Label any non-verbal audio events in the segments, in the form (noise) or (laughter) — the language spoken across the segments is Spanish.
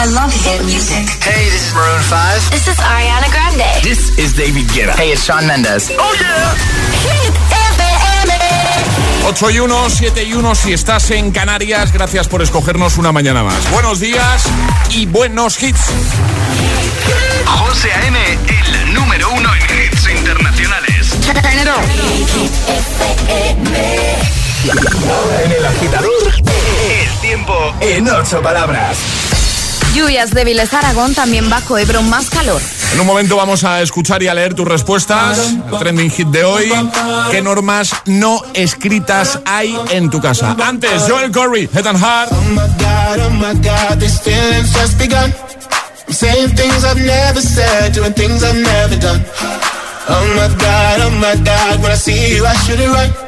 I love hit music. Hey, this is Maroon 5. This is Ariana Grande. This is David Guetta. Hey, it's Shawn Mendes. Oh yeah. Hit FM. 8 y 1, 7 y 1 si estás en Canarias. Gracias por escogernos una mañana más. Buenos días y buenos hits. José A.M., el número uno en hits internacionales. Ahora en el agitador, El tiempo en ocho palabras. Lluvias débiles Aragón, también bajo Ebro más calor. En un momento vamos a escuchar y a leer tus respuestas. El trending hit de hoy. ¿Qué normas no escritas hay en tu casa? Antes, Joel Corey, Head and Heart. Oh my god, oh my god, these feelings just begun. I'm saying things I've never said, doing things I've never done. Oh my god, oh my god, when I see you, I should it right.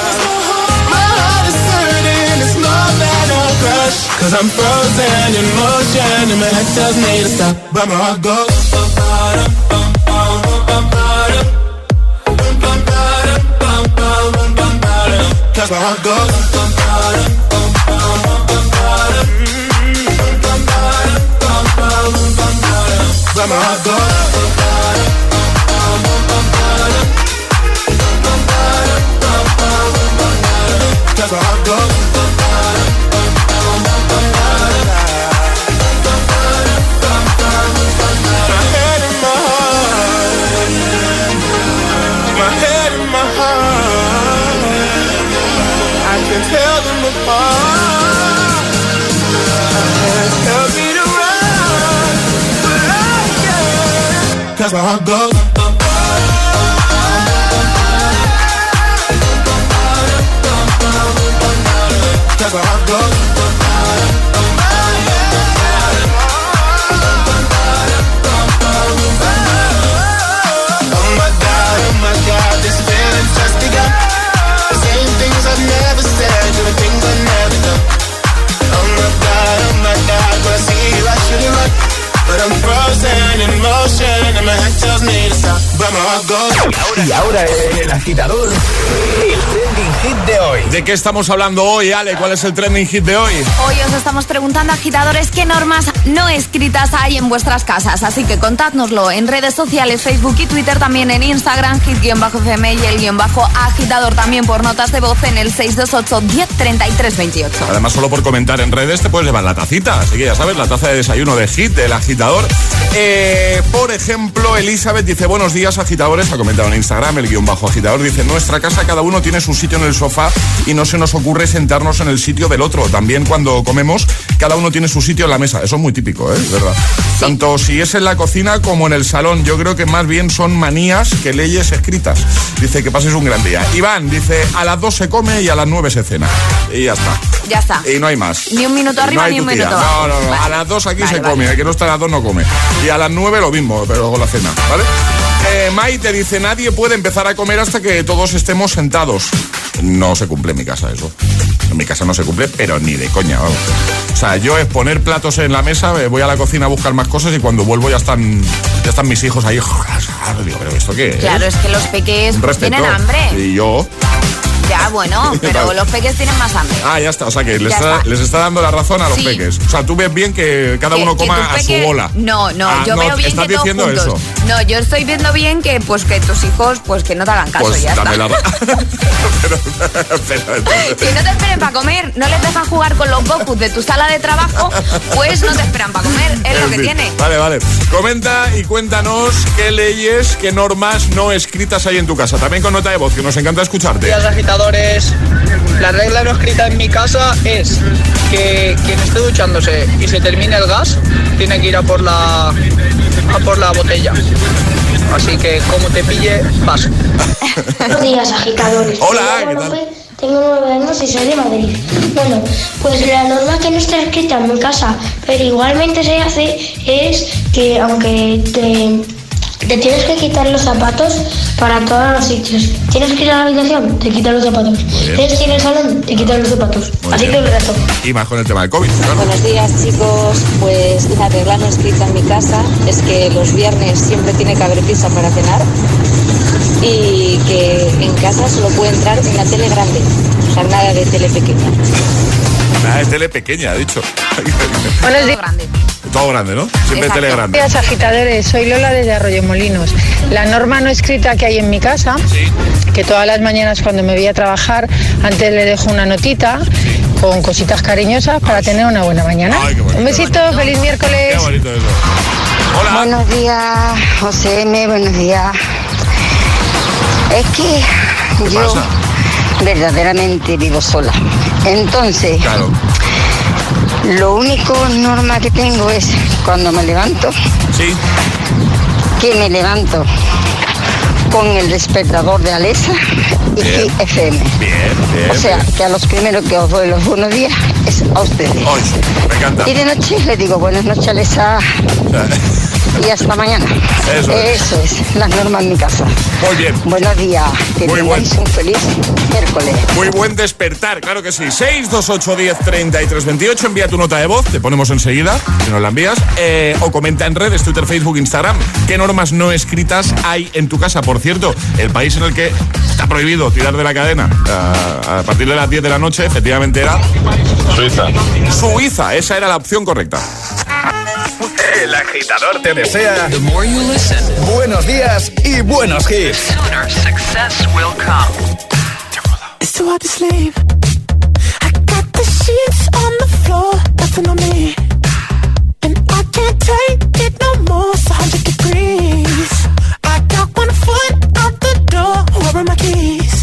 Crush. Cause I'm frozen in motion and my head tells me to stop, but my heart goes. Cause my heart goes. But my heart can't. Cause my Y ahora el agitador, el trending hit de hoy. ¿De qué estamos hablando hoy, Ale? ¿Cuál es el trending hit de hoy? Hoy os estamos preguntando, agitadores, qué normas no escritas hay en vuestras casas. Así que contádnoslo en redes sociales, Facebook y Twitter, también en Instagram, hit-fm y el guion bajo agitador también por notas de voz en el 628 10 28. Además, solo por comentar en redes te puedes llevar la tacita. Así que ya sabes, la taza de desayuno de Hit, del agitador. Eh, por ejemplo, Elizabeth dice, buenos días, agitadores. Ha comentado en Instagram, el guion bajo agitador. Dice, nuestra casa cada uno tiene su sitio en el sofá y no se nos ocurre sentarnos en el sitio del otro. También cuando comemos, cada uno tiene su sitio en la mesa. Eso es muy típico, ¿eh? Es verdad. Tanto si es en la cocina como en el salón. Yo creo que más bien son manías que leyes escritas. Dice que pases un gran día. Iván dice, a las 2 se come y a las 9 se cena. Y ya está. Ya está. Y no hay más. Ni un minuto arriba No ni un minuto No, no, no. Vale. A las 2 aquí Vale, se vale. come. El que no está a las 2 no come. Y a las 9 lo mismo, pero con la cena, ¿vale? Eh, Maite dice, nadie puede empezar a comer hasta que todos estemos sentados. No se cumple en mi casa eso. En mi casa no se cumple, pero ni de coña, vamos. O sea, yo es poner platos en la mesa, eh, voy a la cocina a buscar más cosas y cuando vuelvo ya están, ya están mis hijos ahí. (laughs) Digo, pero ¿esto qué es? Claro, es que los respeto. tienen hambre. Y yo, Ya, bueno, (laughs) pero los peques tienen más hambre. Ah, ya está. O sea que les está, está. les está dando la razón a los Sí. peques. O sea, tú ves bien que cada Que- uno que coma a su bola. No, no, Ah, yo veo bien estás que todos diciendo juntos. eso. No, yo estoy viendo bien que pues que tus hijos pues que no te hagan caso Pues ya dame está. la... (laughs) pero, pero, entonces- Si no te esperen para comer, no les dejan jugar con los Goku de tu sala de trabajo, pues no te esperan para comer, es lo que fin. tiene. Vale, vale. Comenta y cuéntanos qué leyes, qué normas no escritas hay en tu casa. También con nota de voz, que nos encanta escucharte. días La regla no escrita en mi casa es que quien esté duchándose y se termine el gas tiene que ir a por la a por la botella. Así que como te pille, paso. (laughs) Buenos días, agitadores. Hola, Tengo nueve años y soy de Madrid. Bueno, pues la norma que no está escrita en mi casa, pero igualmente se hace, es que aunque te, te tienes que quitar los zapatos para todos los sitios. Tienes que ir a la habitación, te quitas los zapatos. Tienes que ir al salón, te quitas los zapatos. Muy Así bien. todo el rato. Y más con el tema del COVID. Buenos días chicos, pues la regla no escrita en mi casa es que los viernes siempre tiene que haber pizza para cenar y que en casa solo puede entrar una tele grande, o sea, nada de tele pequeña. Nada de tele pequeña, ha dicho. Buenos (laughs) días. Grande. Todo grande, ¿no? Siempre Exacto. tele grande. Buenos días, agitadores. Soy Lola desde Arroyomolinos. La norma no escrita que hay en mi casa, que todas las mañanas cuando me voy a trabajar, antes le dejo una notita con cositas cariñosas para tener una buena mañana. Ay, qué bonito. Un besito, feliz Qué miércoles. bonito eso. Hola. Buenos días, José M. Buenos días. Es que ¿Qué yo pasa? Verdaderamente vivo sola. Entonces, Claro. lo único norma que tengo es cuando me levanto, Sí. que me levanto con el despertador de Alexa y Bien. FM. Bien, bien. O sea, bien. que a los primeros que os doy los buenos días es a ustedes. Ay, me encanta. Y de noche le digo buenas noches, Alexa, y hasta mañana. Eso es. Eso es, las normas en mi casa. Muy bien. Buenos días, que Muy tengáis buen. un feliz miércoles. Muy buen despertar, claro que sí. 628 10 33 28. Envía tu nota de voz, te ponemos enseguida, si nos la envías. Eh, o comenta en redes, Twitter, Facebook, Instagram. ¿Qué normas no escritas hay en tu casa? Por cierto, el país en el que está prohibido tirar de la cadena ah, a partir de las 10 de la noche, efectivamente era Suiza. Suiza. Esa era la opción correcta. El agitador te desea buenos días y buenos hits. success will come. It's too hard to sleep. I got the sheets on the floor, nothing on me. And I can't take it no more. It's 100 degrees. my keys.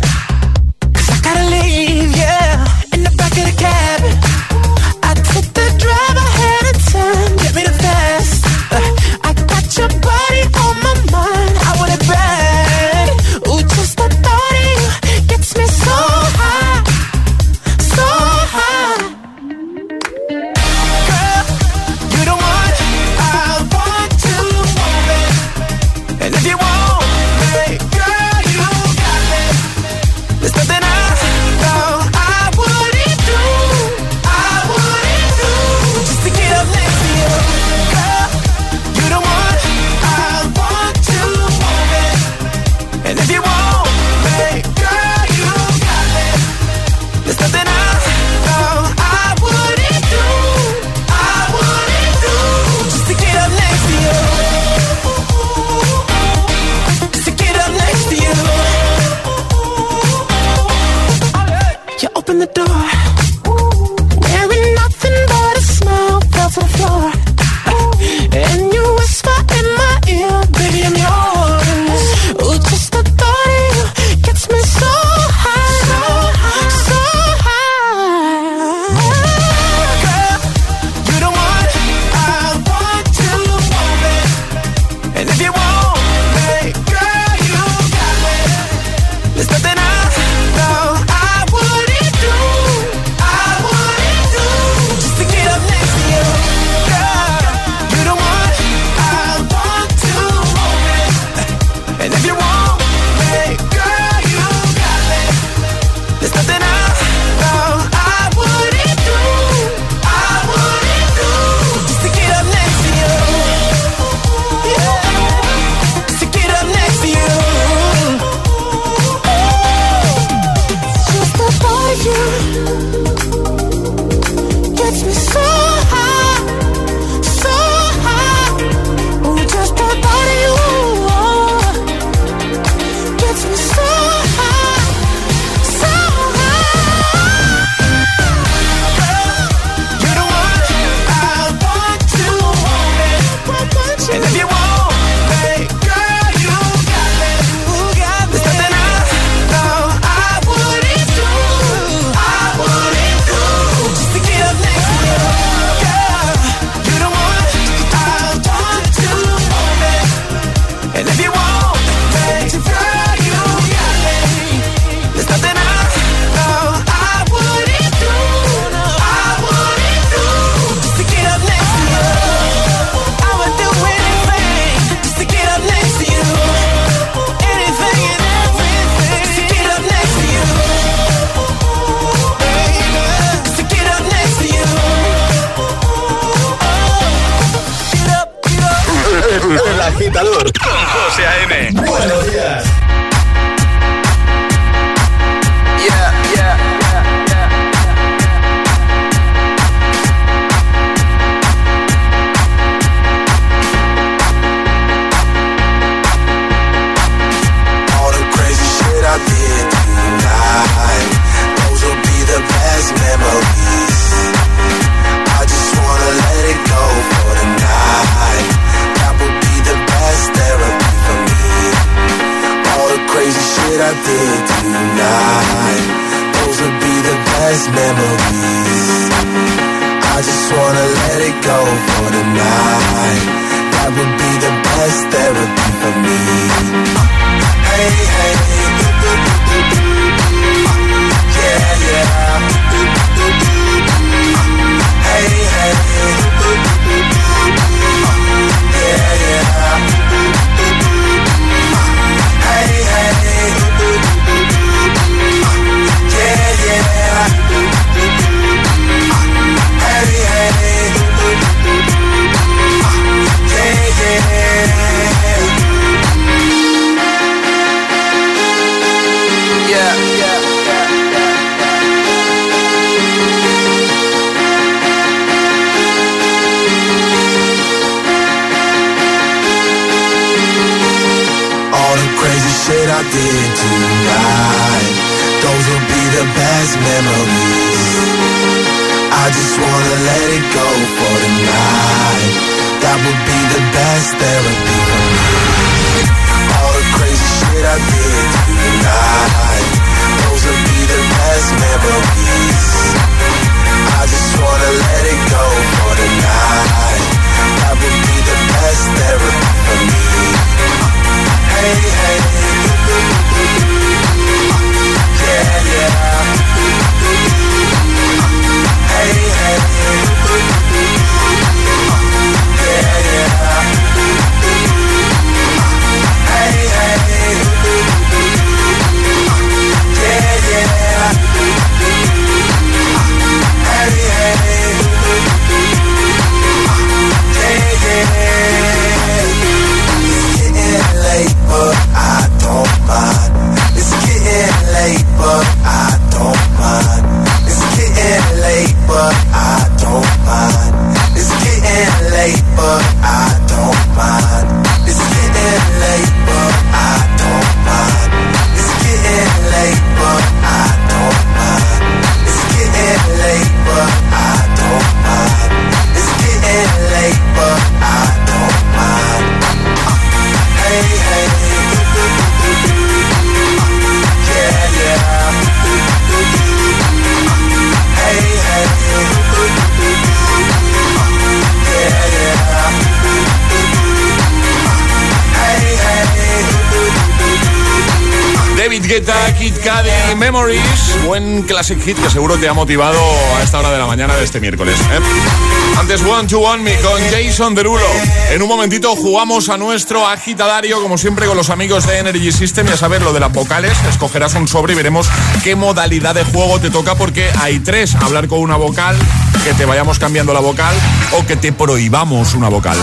Guetta, Kid Cudi, Memories. Buen classic hit que seguro te ha motivado a esta hora de la mañana de este miércoles. ¿eh? Antes One to One Me con Jason Derulo. En un momentito jugamos a nuestro agitadario, como siempre, con los amigos de Energy System. Ya sabes lo de las vocales. Escogerás un sobre y veremos qué modalidad de juego te toca, porque hay tres: hablar con una vocal, que te vayamos cambiando la vocal o que te prohibamos una vocal.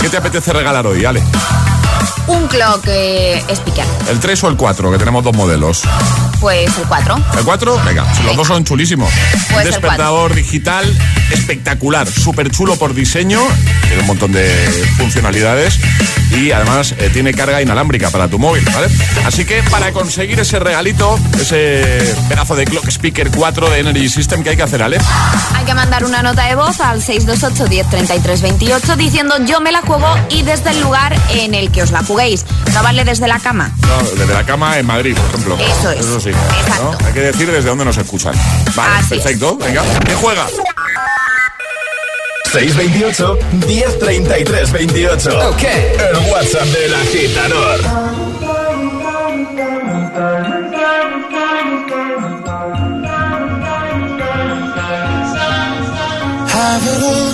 ¿Qué te apetece regalar hoy, Ale? Un clock eh, speaker. ¿El 3 o el 4? Que tenemos dos modelos. Pues el 4. ¿El 4? Venga, los dos son chulísimos. Pues el Despertador digital espectacular, súper chulo por diseño, tiene un montón de funcionalidades y además eh, tiene carga inalámbrica para tu móvil, ¿vale? Así que para conseguir ese regalito, ese pedazo de Clock Speaker 4 de Energy System, ¿qué hay que hacer, Ale? Hay que mandar una nota de voz al 628 10 28 diciendo yo me la juego y desde el lugar en el que os la juguéis. No vale desde la cama. No, desde la cama en Madrid, por ejemplo. Eso es. Eso sí. Exacto. ¿no? Hay que decir desde dónde nos escuchan. Vale, Así es. perfecto. Venga, ¿quién juega? 628 1033 28. Ok. El WhatsApp del agitador. Have it all,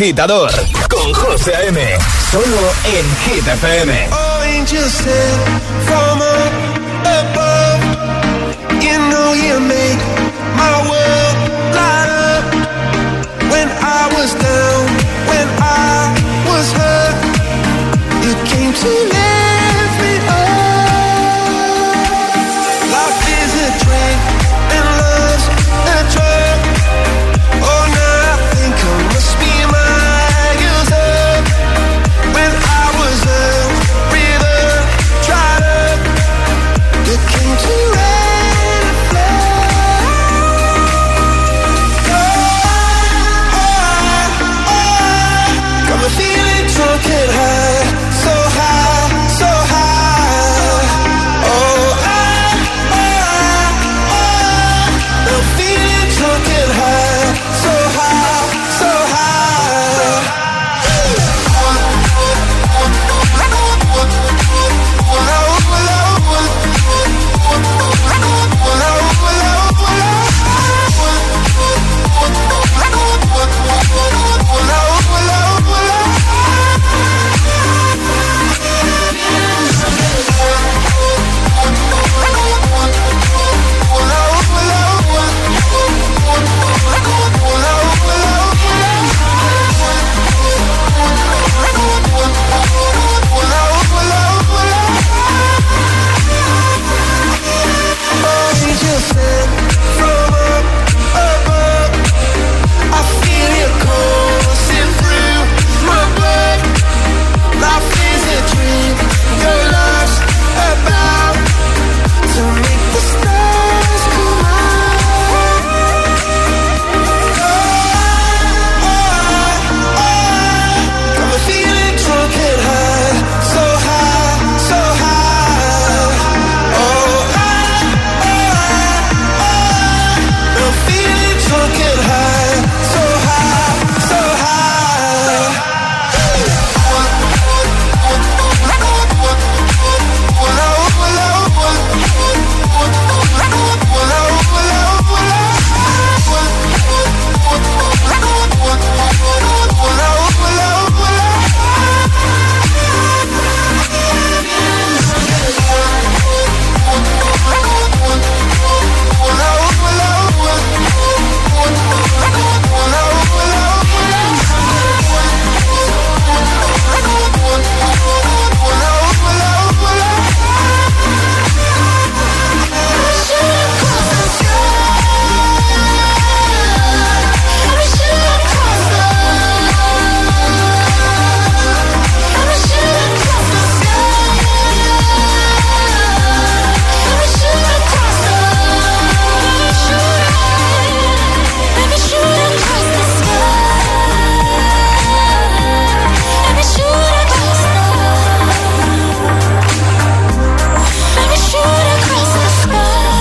agitador con José A.M. Solo en Hit FM.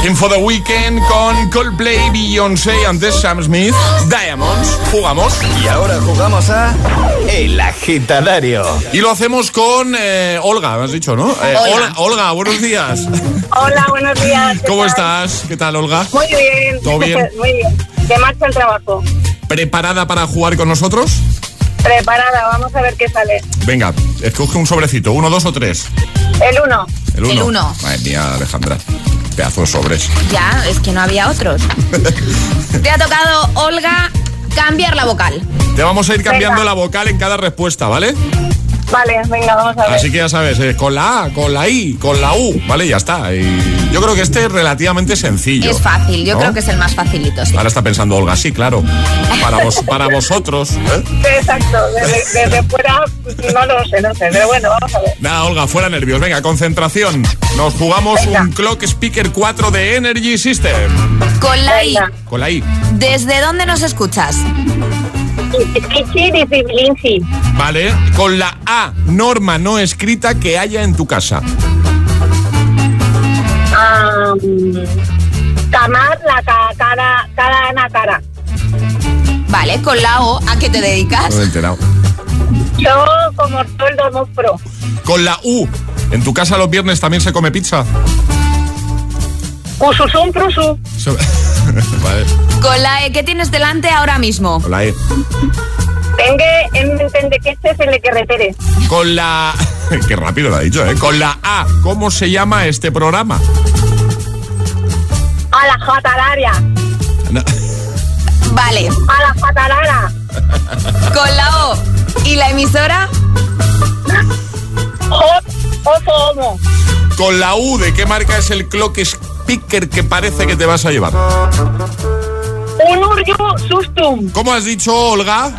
Info the Weekend con Coldplay, Beyoncé y antes Sam Smith, Diamonds. Jugamos. Y ahora jugamos a El Agitadario. Y lo hacemos con eh, Olga, me has dicho, ¿no? Eh, Hola. Olga, Olga, buenos días. Hola, buenos días. ¿qué ¿Cómo tal? estás? ¿Qué tal, Olga? Muy bien. ¿Todo (laughs) bien? Muy bien. De marcha al trabajo. ¿Preparada para jugar con nosotros? Preparada, vamos a ver qué sale. Venga, escoge un sobrecito, uno, dos o tres. El uno. El uno. El uno. Madre mía, Alejandra. Pedazo de sobres. Ya, es que no había otros. (laughs) Te ha tocado, Olga, cambiar la vocal. Te vamos a ir cambiando Venga. la vocal en cada respuesta, ¿vale? Vale, venga, vamos a ver. Así que ya sabes, eh, con la A, con la I, con la U, ¿vale? Ya está. Y yo creo que este es relativamente sencillo. Es fácil, yo ¿no? creo que es el más facilito. sí. Ahora está pensando Olga, sí, claro. Para, vos, (laughs) para vosotros. ¿eh? Exacto, desde, desde fuera no lo sé, no sé, pero bueno, vamos a ver. Nada, Olga, fuera nervios. Venga, concentración. Nos jugamos Venga. un Clock Speaker 4 de Energy System. Con la I. Con la I. ¿desde dónde nos escuchas? Vale. Con la A, norma no escrita que haya en tu casa. Ah, Camar, la ca- cara, cara, ana, cara. Vale, con la O, ¿a qué te dedicas? No me he enterado. Yo como sueldo muy pro. Con la U. ¿En tu casa los viernes también se come pizza? Ususum prusu. (laughs) Vale. Con la E, ¿qué tienes delante ahora mismo? Con la E. Tengue en entende que este es el de carretere. Con la... Qué rápido lo ha dicho, ¿eh? Con la A, ¿cómo se llama este programa? A la jatalaria. No. Vale, A la jatalara. con la O. ¿Y la emisora? Hot, oso, homo. Con la U, ¿de qué marca es el clock speaker que parece que te vas a llevar? Un uryu sustum. ¿Cómo has dicho, Olga?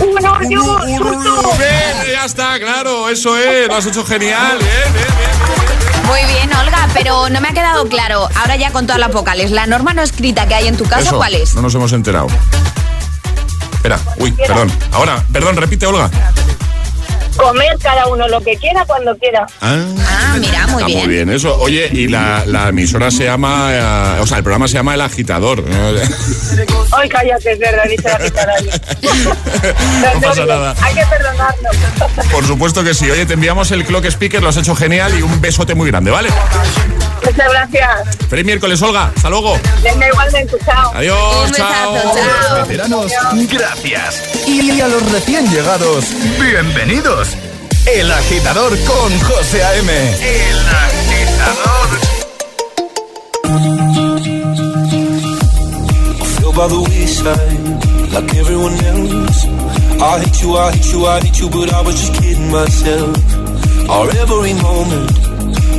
Un un- sustum. Bien, ya está, claro, eso es, lo has hecho genial, bien, bien, bien. Muy bien, Olga, pero no me ha quedado claro. Ahora ya con todas las vocales, ¿la norma no escrita que hay en tu casa Eso, cuál es? No nos hemos enterado. Espera, uy, perdón. Ahora, perdón, repite, Olga. Comer cada uno lo que quiera cuando quiera. Ah, Ah, mira, muy Está bien. muy bien eso. Oye, y la, la emisora se llama, eh, o sea, el programa se llama El Agitador. (laughs) Ay, cállate, es verdad, dice (laughs) no pasa nada. Hay que perdonarnos. Por supuesto que sí. Oye, te enviamos el clock speaker, lo has hecho genial y un besote muy grande, ¿vale? Muchas gracias. Feliz miércoles, Olga. Hasta luego. Denme igualmente, chao. Adiós, Un chao. besazo, chao. Veteranos, gracias. Y a los recién llegados, bienvenidos. El Agitador con José A.M. El agitador. feel by the wayside like everyone else. I hate you, I hate you, I hate you, but I was just kidding myself. Our every moment,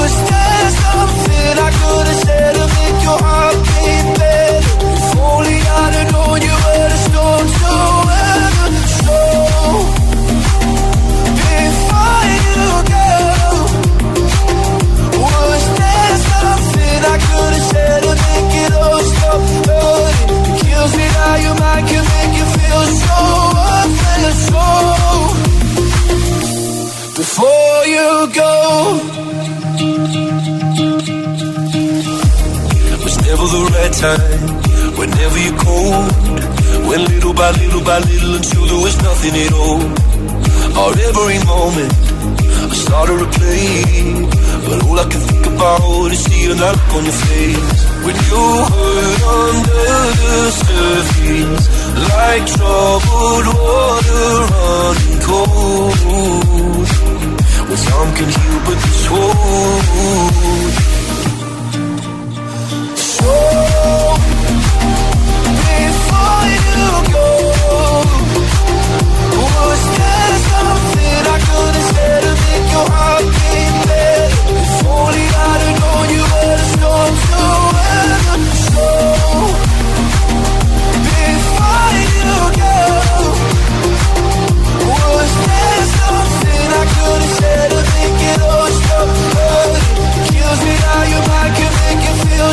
was there something I could have said to make your heart beat nothing at all. Our every moment, I started to play, but all I can think about is seeing that look on your face when you hurt under the surface, like troubled water running cold. Well, some can heal, but this won't. So before you go, If only I'd have known you storm to weather before you go Was there something I could have said to make it all stop? Kills me make you feel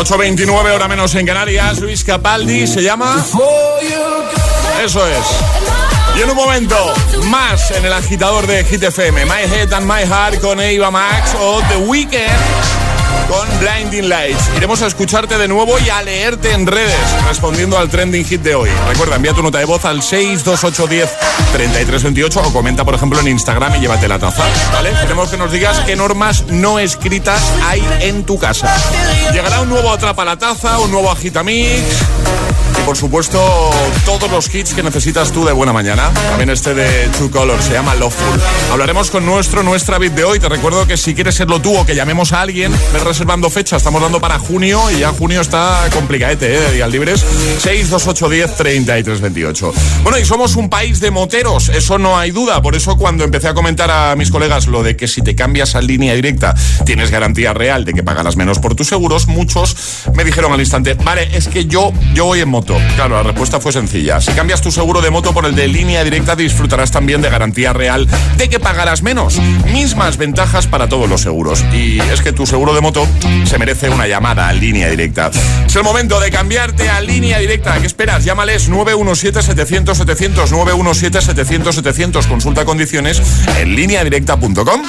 8.29 hora menos en Canarias. Luis Capaldi se llama. Eso es. Y en un momento, más en el agitador de Hit FM. My Head and My Heart con Eva Max o The Weeknd con Blinding Lights. Iremos a escucharte de nuevo y a leerte en redes, respondiendo al trending hit de hoy. Recuerda, envía tu nota de voz al 628103328 o comenta, por ejemplo, en Instagram y llévate la taza. Queremos que nos digas qué normas no escritas hay en tu casa. Llegará un nuevo Atrapa la Taza, un nuevo Agitamix por supuesto, todos los hits que necesitas tú de buena mañana. También este de True Color, se llama Loveful. Hablaremos con nuestro, nuestra bit de hoy. Te recuerdo que si quieres serlo tú o que llamemos a alguien, ves reservando fecha. Estamos dando para junio y ya junio está complicadete, ¿eh? De días libres. 62810 3328. Bueno, y somos un país de moteros, eso no hay duda. Por eso, cuando empecé a comentar a mis colegas lo de que si te cambias a línea directa tienes garantía real de que pagarás menos por tus seguros, muchos me dijeron al instante, vale, es que yo, yo voy en moto. Claro, la respuesta fue sencilla. Si cambias tu seguro de moto por el de línea directa, disfrutarás también de garantía real de que pagarás menos. Mismas ventajas para todos los seguros. Y es que tu seguro de moto se merece una llamada a línea directa. Es el momento de cambiarte a línea directa. ¿Qué esperas? Llámales 917-700-700, 917-700-700. Consulta condiciones en lineadirecta.com.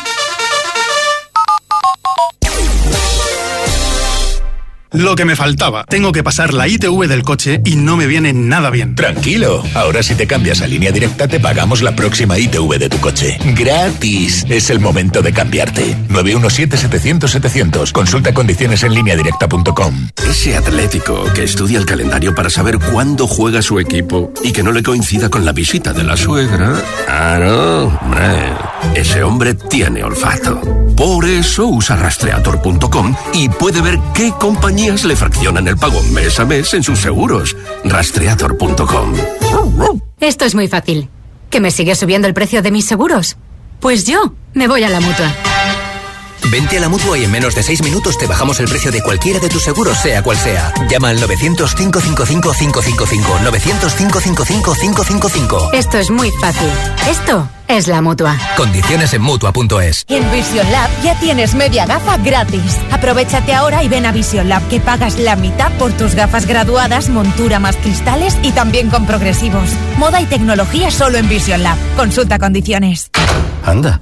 Lo que me faltaba. Tengo que pasar la ITV del coche y no me viene nada bien. Tranquilo, ahora si te cambias a línea directa te pagamos la próxima ITV de tu coche. Gratis. Es el momento de cambiarte. 917-700-700. Consulta condiciones en línea directa.com. Ese atlético que estudia el calendario para saber cuándo juega su equipo y que no le coincida con la visita de la suegra. Ah, no, hombre. Ese hombre tiene olfato. Por eso usa rastreator.com y puede ver qué compañías le fraccionan el pago mes a mes en sus seguros. Rastreator.com. Esto es muy fácil. ¿Que me sigue subiendo el precio de mis seguros? Pues yo me voy a la mutua. Vente a la mutua y en menos de 6 minutos te bajamos el precio de cualquiera de tus seguros, sea cual sea. Llama al 900-555-555. 900-555-555. Esto es muy fácil. Esto es la mutua. Condiciones en mutua.es. En Vision Lab ya tienes media gafa gratis. Aprovechate ahora y ven a Vision Lab que pagas la mitad por tus gafas graduadas, montura más cristales y también con progresivos. Moda y tecnología solo en Vision Lab. Consulta condiciones. Anda,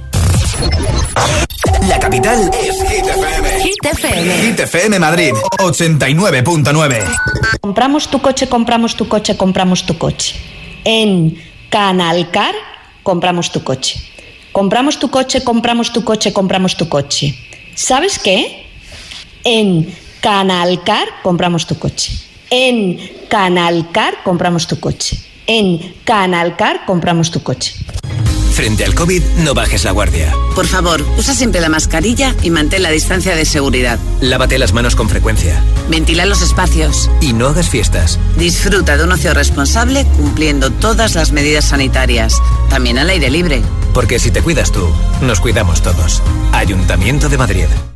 La capital es Hit FM. Hit FM. Hit FM Madrid, 89.9. Compramos tu coche, compramos tu coche, compramos tu coche. En Canalcar, compramos tu coche. Compramos tu coche, compramos tu coche, compramos tu coche. ¿Sabes qué? En Canalcar, compramos tu coche. En Canalcar, compramos tu coche. En Canalcar, compramos tu coche. Frente al COVID, no bajes la guardia. Por favor, usa siempre la mascarilla y mantén la distancia de seguridad. Lávate las manos con frecuencia. Ventila los espacios. Y no hagas fiestas. Disfruta de un ocio responsable cumpliendo todas las medidas sanitarias, también al aire libre. Porque si te cuidas tú, nos cuidamos todos. Ayuntamiento de Madrid.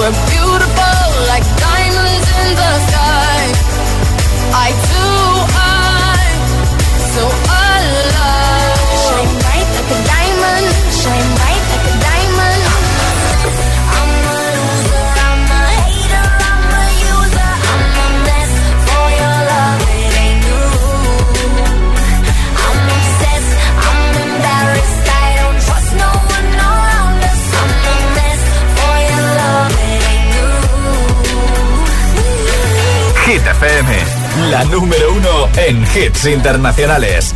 club la número uno en hits internacionales.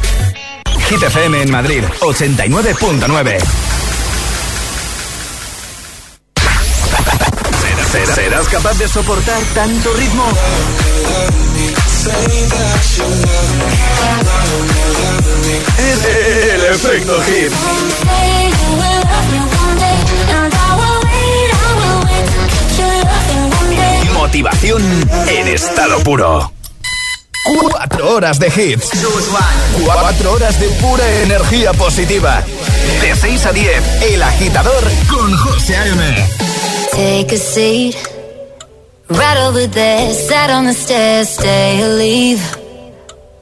Hit FM en Madrid, 89.9. ¿Serás capaz de soportar tanto ritmo? Es el efecto hit. Motivación en estado puro. Cuatro horas de hits. Cuatro horas de pura energía positiva. De 6 a 10, El Agitador con José A.M. Take a seat. Right over there, sat on the stairs, stay or leave.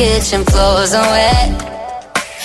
Kitchen. Floors are wet.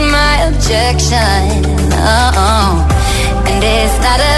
my objection. Oh, and it's not about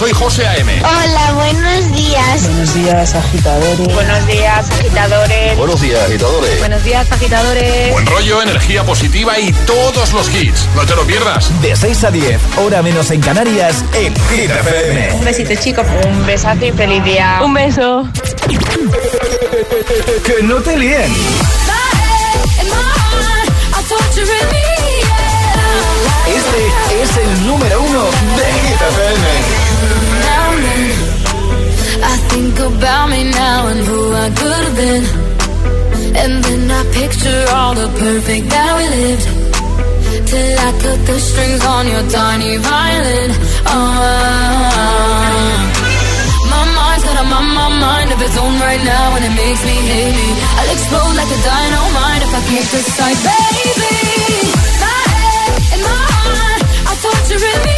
soy José A.M. Hola, buenos días. Buenos días, agitadores. Buenos días, agitadores. Buenos días, agitadores. Buenos días, agitadores. Buen rollo, energía positiva y todos los hits. No te lo pierdas. De 6 a 10, hora menos en Canarias, en Hit FM. Un besito, chicos. Un besazo y feliz día. Un beso. Que no te líen. Este es el número uno de Hit FM. I think about me now and who I could have been. And then I picture all the perfect that we lived. Till I cut the strings on your tiny violin. Oh, my mind's got a my, my mind of its own right now, and it makes me hate. I'll explode like a dynamite if I can't decide, baby. My head and my heart are torturing me.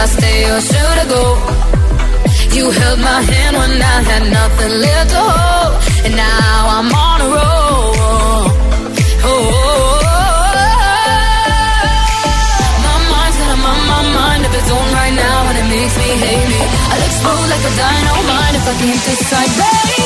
I stay or should I go? You held my hand when I had nothing left to hold, and now I'm on a roll. Oh, oh, oh, my mind's gonna mind my mind if it's on right now, and it makes me hate me. I'll explode like a dynamite if I can't decide, baby.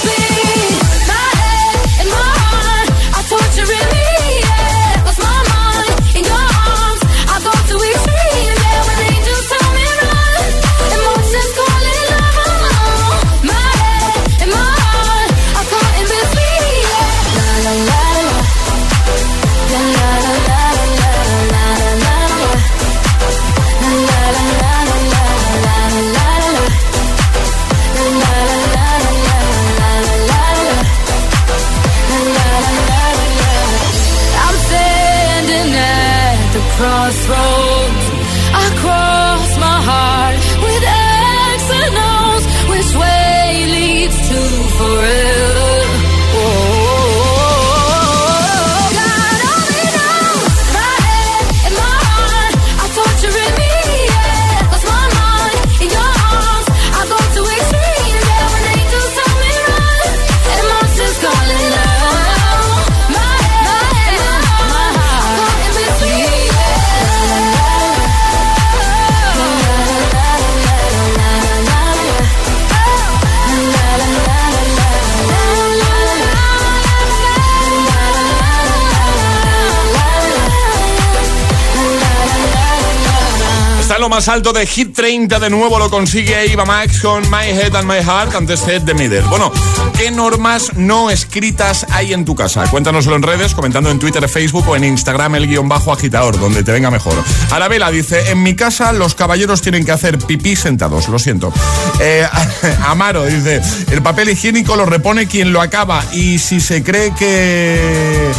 Más alto de Hit 30, de nuevo lo consigue Eva Max con My Head and My Heart, antes Head de Middle. Bueno, ¿qué normas no escritas hay en tu casa? Cuéntanoslo en redes, comentando en Twitter, Facebook o en Instagram el guion bajo agitador, donde te venga mejor. Arabela dice, en mi casa los caballeros tienen que hacer pipí sentados, lo siento. Eh, (laughs) Amaro dice, el papel higiénico lo repone quien lo acaba y si se cree que...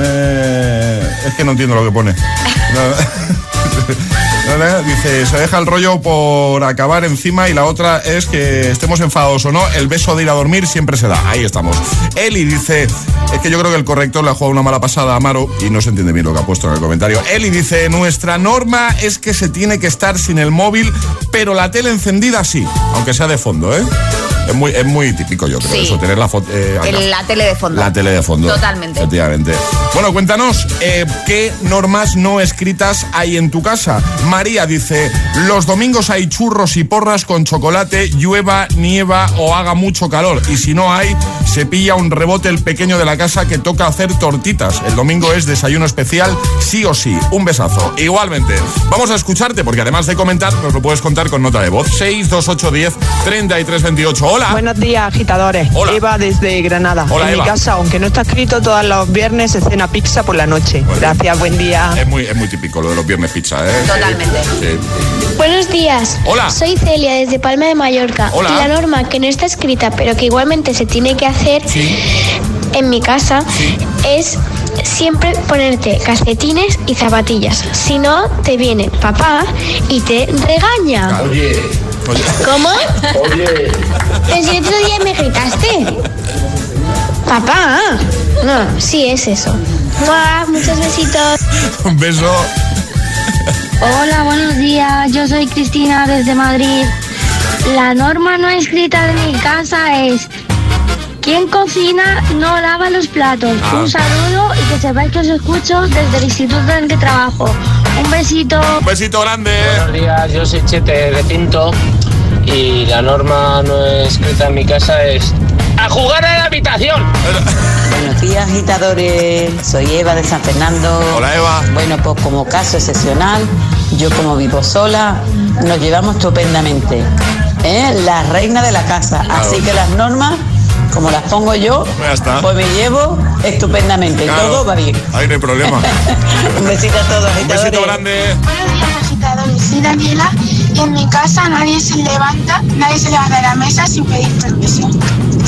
Eh, es que no entiendo lo que pone. (laughs) (laughs) Dice, se deja el rollo por acabar encima y la otra es que estemos enfadados o no, el beso de ir a dormir siempre se da. Ahí estamos. Eli dice, es que yo creo que el corrector le ha jugado una mala pasada a Amaro y no se entiende bien lo que ha puesto en el comentario. Eli dice, nuestra norma es que se tiene que estar sin el móvil, pero la tele encendida sí, aunque sea de fondo, ¿eh? Es muy, es muy típico, yo creo, Sí. eso, tener la, fo- eh, la tele de fondo. la tele de fondo. Totalmente. Efectivamente. Bueno, cuéntanos, eh, ¿qué normas no escritas hay en tu casa? María dice, los domingos hay churros y porras con chocolate, llueva, nieva o haga mucho calor. Y si no hay, se pilla un rebote el pequeño de la casa que toca hacer tortitas. El domingo es desayuno especial, sí o sí. Un besazo. Igualmente, vamos a escucharte porque además de comentar, nos lo puedes contar con nota de voz. 62810 3328. Hola. Buenos días, agitadores. Eva desde Granada. Hola, en Eva. mi casa, aunque no está escrito, todos los viernes se cena pizza por la noche. Gracias, buen día. Es muy, es muy típico lo de los viernes pizza, ¿eh? Totalmente. Sí. Buenos días. Hola. Soy Celia desde Palma de Mallorca. Hola. Y la norma que no está escrita, pero que igualmente se tiene que hacer en mi casa, es siempre ponerte calcetines y zapatillas. Si no, te viene papá y te regaña. Oye. ¿Cómo? Oye. Pero si el otro día me gritaste. Papá. No, sí es eso. Mua, Muchos besitos. Un beso. Hola, buenos días. Yo soy Cristina desde Madrid. La norma no escrita de mi casa es quien cocina no lava los platos. Ah. Un saludo y que sepáis que os escucho desde el instituto en el que trabajo. Un besito. Un besito grande. Buenos días, yo soy Chete de Pinto y la norma no escrita en mi casa es ¡A jugar a la habitación! Buenos días, agitadores. Soy Eva de San Fernando. Hola, Eva. Bueno, pues como caso excepcional, yo como vivo sola, nos llevamos estupendamente. ¿eh? La reina de la casa. Así que las normas, como las pongo yo, Ya está. pues me llevo estupendamente. Claro. Todo va bien. Ahí no hay problema. (laughs) Un besito a todos, Un besito grande. Buenos días, agitadores. Soy Daniela y en mi casa nadie se levanta, nadie se levanta de la mesa sin pedir permiso.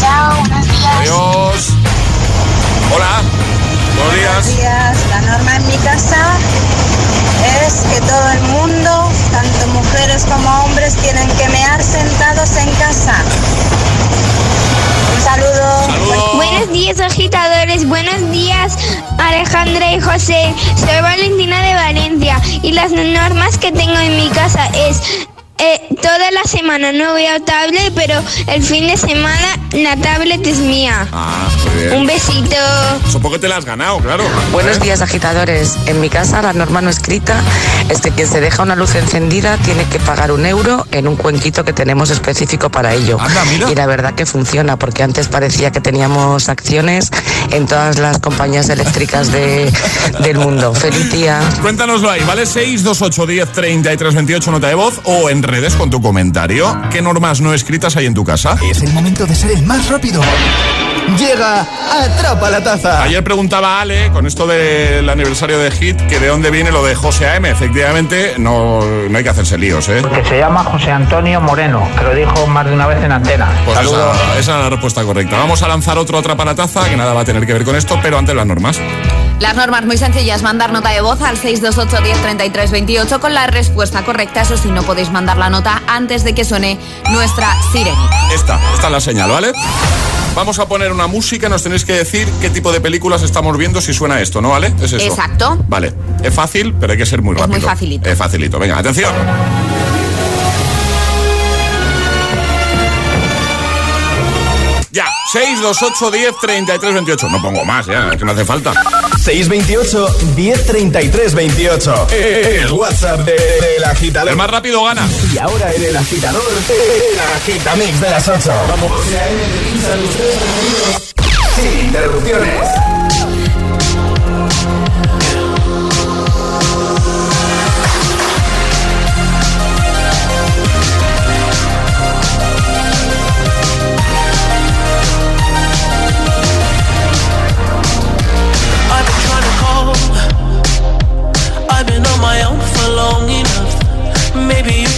Chao, buenos días. Adiós. Hola. Buenos días. días. La norma en mi casa es que todo el mundo, tanto mujeres como hombres, tienen que mear sentados en casa. Un saludo. Buenos días, agitadores. Buenos días, Alejandra y José. Soy Valentina de Valencia y las normas que tengo en mi casa es eh, toda la semana no veo tablet, pero el fin de semana la tablet es mía. Ah, muy bien. Un besito. Supongo que te la has ganado, claro. Buenos ¿Eh? días, agitadores. En mi casa la norma no escrita es que quien se deja una luz encendida tiene que pagar un euro en un cuenquito que tenemos específico para ello. Y la verdad que funciona, porque antes parecía que teníamos acciones en todas las compañías eléctricas de- del mundo. Feliz día. Cuéntanoslo ahí, ¿vale? 628 10 33 28 nota de voz o en redes con tu comentario. ¿Qué normas no escritas hay en tu casa? Es el momento de ser el más rápido. Llega Atrapa la Taza. Ayer preguntaba Ale, con esto del aniversario de Hit, que de dónde viene lo de José AM. Efectivamente, no, no hay que hacerse líos, ¿eh? Que se llama José Antonio Moreno, que lo dijo más de una vez en antena. Pues Saludos. esa, esa es la respuesta correcta. Vamos a lanzar otro Atrapa la Taza, que nada va a tener que ver con esto, pero antes las normas. Las normas muy sencillas, mandar nota de voz al 628 10 33 28 con la respuesta correcta. Eso sí, no podéis mandar la nota antes de que suene nuestra sirenita. Esta, esta es la señal, ¿vale? Vamos a poner una música, nos tenéis que decir qué tipo de películas estamos viendo si suena esto, ¿no vale? Es eso. Exacto. Vale, es fácil, pero hay que ser muy Es rápido. muy facilito. Es facilito. Venga, atención. 628 10 33 28. No pongo más, ya, es que no hace falta. 628 1033 28. El WhatsApp de- del agitador. El más rápido gana. Y ahora en el agitador, el agitamix de las 8. Vamos. Sin interrupciones.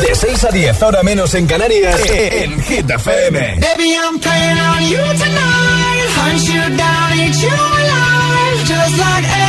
De 6 a 10, ahora menos en Canarias, en Hit FM. Baby, I'm playing on you tonight. Hunt you down, eat you alive. Just like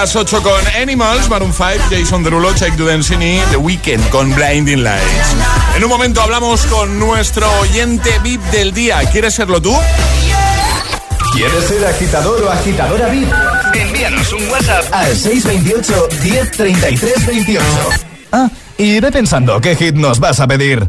las 8 con Animals, Maroon 5, Jason Derulo, Check to Densini, The Weekend con Blinding Lights. En un momento hablamos con nuestro oyente VIP del día. ¿Quieres serlo tú? ¿Quieres ser agitador o agitadora VIP? Envíanos un WhatsApp al 628 1033 28. Ah, y ve pensando qué hit nos vas a pedir.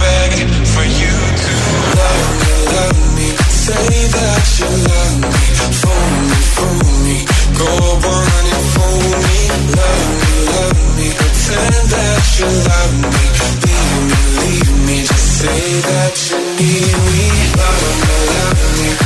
For you to love me, love me. Say that you love me, fool me, fool me. Go on and fool me, love me, love me. Pretend that you love me, leave me, leave me. Just say that you need me, love me, love me.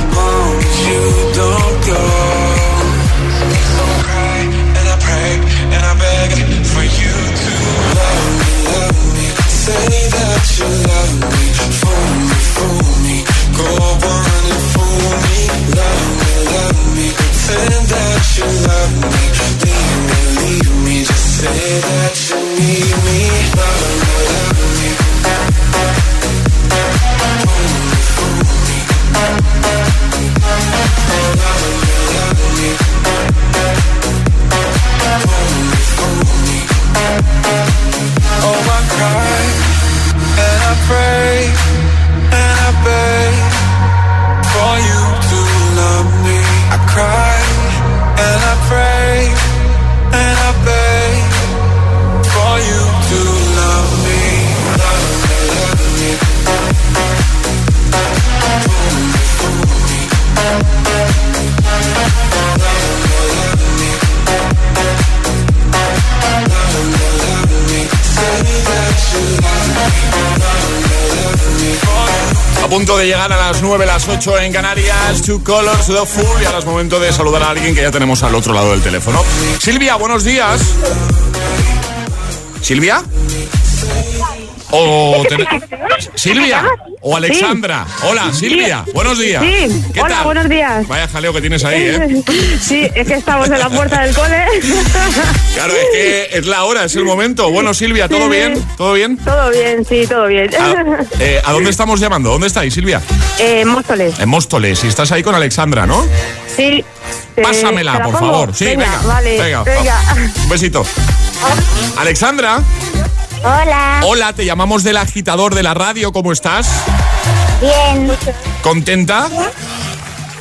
you don't go. Cry and I pray and I beg For you to love me, love me Say that you love me. Fool me, fool me. Go on and fool me. Love me, love me. Pretend that you love me. Leave me, leave me. Just say that you need me punto de llegar a las 9, las 8 en Canarias, Two Colors, The Fool. Y ahora es momento de saludar a alguien que ya tenemos al otro lado del teléfono. Silvia, buenos días. ¿Silvia? O (laughs) ten- Silvia o Alexandra. Hola, Silvia. Buenos días. Sí, ¿Qué hola, tal? buenos días. Vaya jaleo que tienes ahí, ¿eh? (laughs) Sí, es que estamos en la puerta del cole. (laughs) Claro, es que es la hora, es el momento. Bueno, Silvia, ¿todo bien? ¿Todo bien? Todo bien, sí, todo bien. Ah, (laughs) eh, ¿A dónde estamos llamando? ¿Dónde estáis, Silvia? Eh, Móstoles. En Móstoles. Y estás ahí con Alexandra, ¿no? Sí. Eh, Pásamela, ¿te la por favor. Sí, venga. Vale, venga. venga. Un besito. Alexandra. Hola. Hola, te llamamos del agitador de la radio. ¿Cómo estás? Bien. ¿Contenta?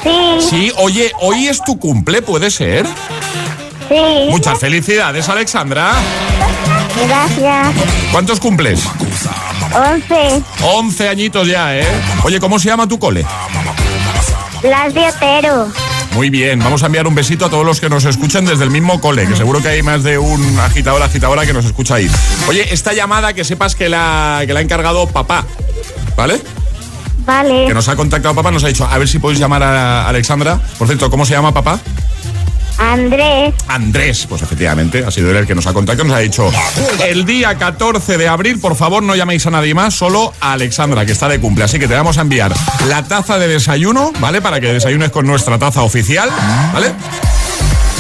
Sí. Sí, oye, hoy es tu cumple, ¿puede ser? Sí. Muchas felicidades, Alexandra. Gracias. ¿Cuántos cumples? Once. 11 añitos ya, ¿eh? Oye, ¿cómo se llama tu cole? Blas de Otero. Muy bien, vamos a enviar un besito a todos los que nos escuchan desde el mismo cole, que seguro que hay más de un agitador, agitadora que nos escucha ahí. Oye, esta llamada que sepas que la, que la ha encargado papá, ¿vale? Vale. Que nos ha contactado papá, nos ha dicho, a ver si podéis llamar a Alexandra. Por cierto, ¿cómo se llama papá? Andrés. Andrés, pues efectivamente, ha sido él el que nos ha contactado, nos ha dicho, el día 14 de abril, por favor, no llaméis a nadie más, solo a Alexandra, que está de cumple. Así que te vamos a enviar la taza de desayuno, ¿vale? Para que desayunes con nuestra taza oficial, ¿vale?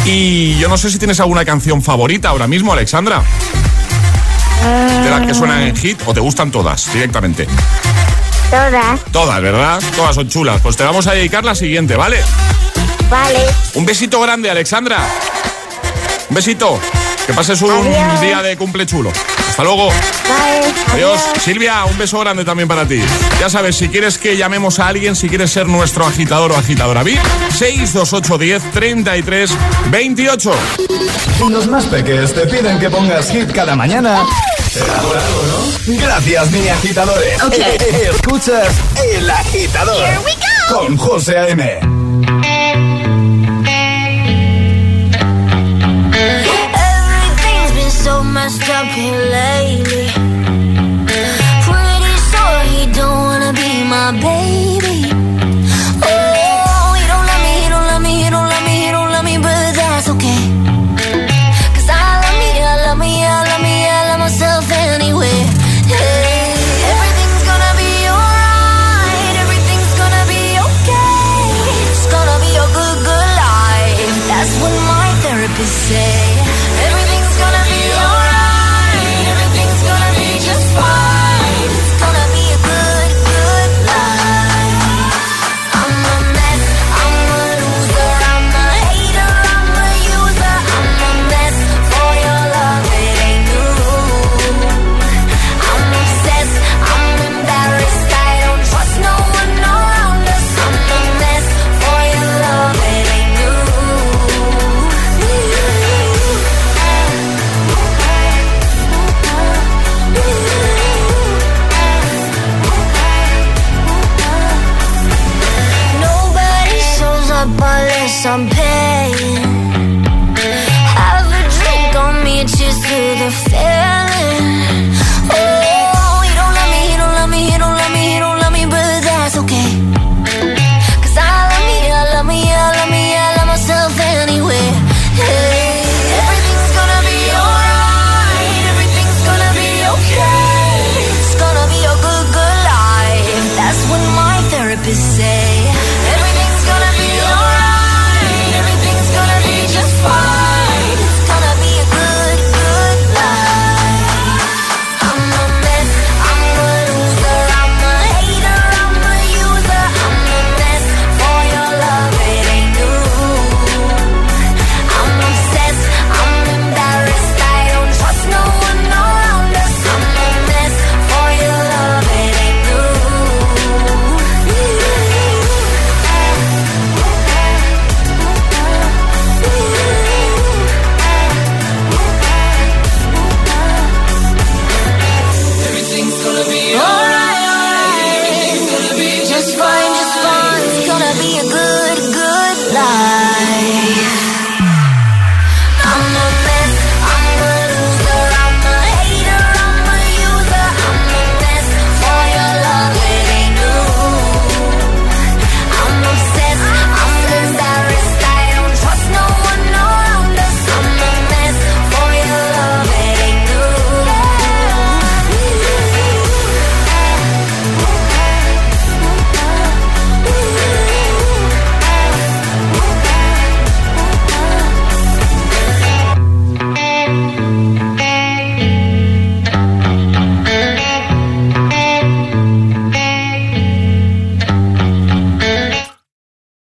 Y yo no sé si tienes alguna canción favorita ahora mismo, Alexandra. De las que suenan en hit o te gustan todas directamente. Todas. Todas, ¿verdad? Todas son chulas. Pues te vamos a dedicar la siguiente, ¿vale? Vale. Un besito grande, Alexandra. Un besito. Que pases un día de cumple chulo. Hasta luego. Adiós. Silvia, un beso grande también para ti. Ya sabes, si quieres que llamemos a alguien, si quieres ser nuestro agitador o agitadora VIP, 62810 33 28. Si los más peques te piden que pongas hit cada mañana, ¿no? Gracias, mini agitadores. Okay. (laughs) Escuchas El Agitador. Con José A.M. messed up here lately. Pretty sure he don't wanna be my baby. some pain.